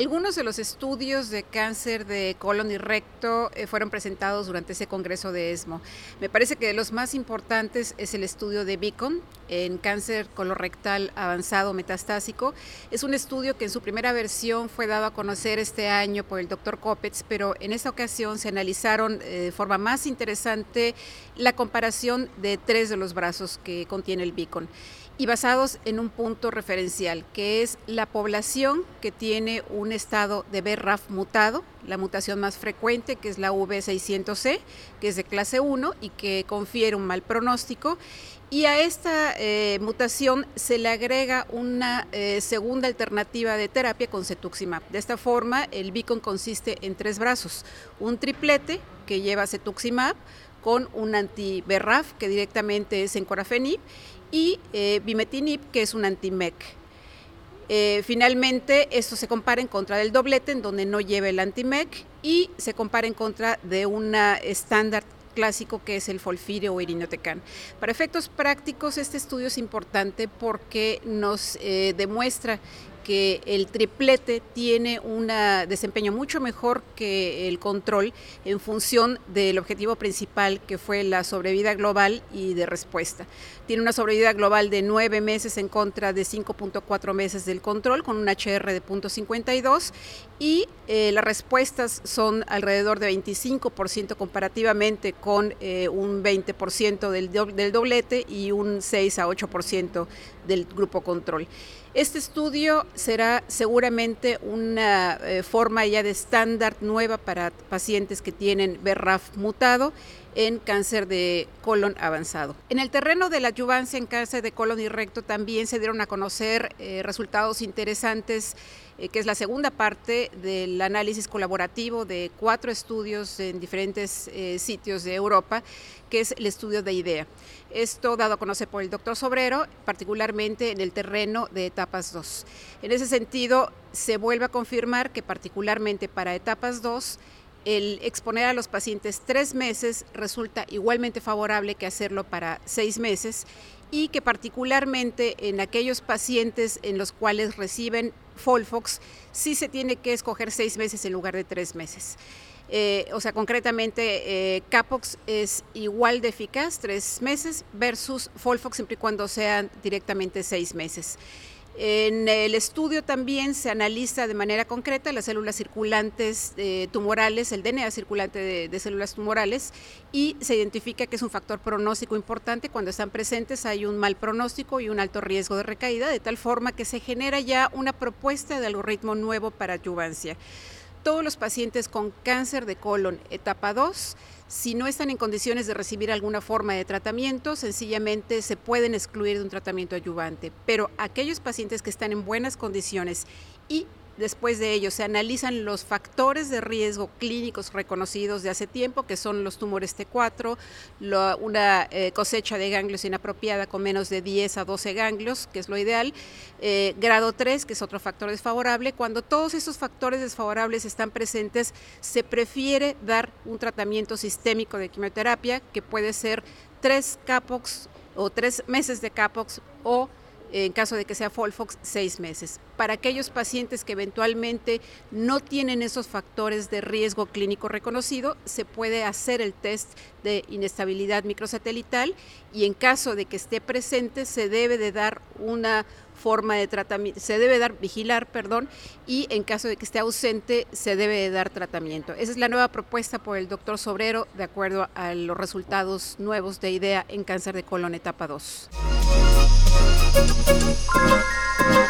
Algunos de los estudios de cáncer de colon y recto eh, fueron presentados durante ese congreso de ESMO. Me parece que de los más importantes es el estudio de Beacon en cáncer colorectal avanzado metastásico. Es un estudio que en su primera versión fue dado a conocer este año por el doctor Kopetz, pero en esta ocasión se analizaron eh, de forma más interesante la comparación de tres de los brazos que contiene el Beacon y basados en un punto referencial, que es la población que tiene un estado de BRAF mutado, la mutación más frecuente, que es la V600C, que es de clase 1 y que confiere un mal pronóstico. Y a esta eh, mutación se le agrega una eh, segunda alternativa de terapia con cetuximab. De esta forma, el Beacon consiste en tres brazos, un triplete que lleva cetuximab con un anti-BRAF que directamente es encorafenib y eh, bimetinib, que es un anti-MEC. Eh, finalmente, esto se compara en contra del doblete, en donde no lleva el anti-MEC, y se compara en contra de una estándar clásico que es el folfire o irinotecan. Para efectos prácticos, este estudio es importante porque nos eh, demuestra que el triplete tiene un desempeño mucho mejor que el control en función del objetivo principal que fue la sobrevida global y de respuesta. Tiene una sobrevida global de 9 meses en contra de 5.4 meses del control con un HR de 0.52 y eh, las respuestas son alrededor de 25% comparativamente con eh, un 20% del, del doblete y un 6 a 8% del grupo control. Este estudio será seguramente una eh, forma ya de estándar nueva para pacientes que tienen BRAF mutado en cáncer de colon avanzado. En el terreno de la adyuvancia en cáncer de colon y recto también se dieron a conocer eh, resultados interesantes, eh, que es la segunda parte del análisis colaborativo de cuatro estudios en diferentes sitios de Europa, que es el estudio de IDEA. Esto dado a conocer por el doctor Sobrero, particularmente en el terreno de etapas 2. En ese sentido, se vuelve a confirmar que particularmente para etapas 2, el exponer a los pacientes tres meses resulta igualmente favorable que hacerlo para seis meses y que particularmente en aquellos pacientes en los cuales reciben Folfox, sí se tiene que escoger seis meses en lugar de tres meses. Eh, o sea, concretamente, eh, Capox es igual de eficaz, tres meses, versus Folfox siempre y cuando sean directamente seis meses. En el estudio también se analiza de manera concreta las células circulantes eh, tumorales, el DNA circulante de, de, células tumorales, y se identifica que es un factor pronóstico importante. Cuando están presentes hay un mal pronóstico y un alto riesgo de recaída, de tal forma que se genera ya una propuesta de algoritmo nuevo para adyuvancia todos los pacientes con cáncer de colon etapa 2, si no están en condiciones de recibir alguna forma de tratamiento, sencillamente se pueden excluir de un tratamiento ayudante. Pero aquellos pacientes que están en buenas condiciones y Después de ello, se analizan los factores de riesgo clínicos reconocidos de hace tiempo, que son los tumores T4, una eh, cosecha de ganglios inapropiada con menos de 10 a 12 ganglios, que es lo ideal, eh, grado 3, que es otro factor desfavorable. Cuando todos esos factores desfavorables están presentes, se prefiere dar un tratamiento sistémico de quimioterapia, que puede ser tres capox o tres meses de capox o en caso de que sea Folfox, seis meses. Para aquellos pacientes que eventualmente no tienen esos factores de riesgo clínico reconocido, se puede hacer el test de inestabilidad microsatelital y en caso de que esté presente, se debe de dar una forma de tratamiento, se debe dar, vigilar, perdón, y en caso de que esté ausente, se debe de dar tratamiento. Esa es la nueva propuesta por el doctor Sobrero, de acuerdo a los resultados nuevos de IDEA en cáncer de colon etapa 2. Música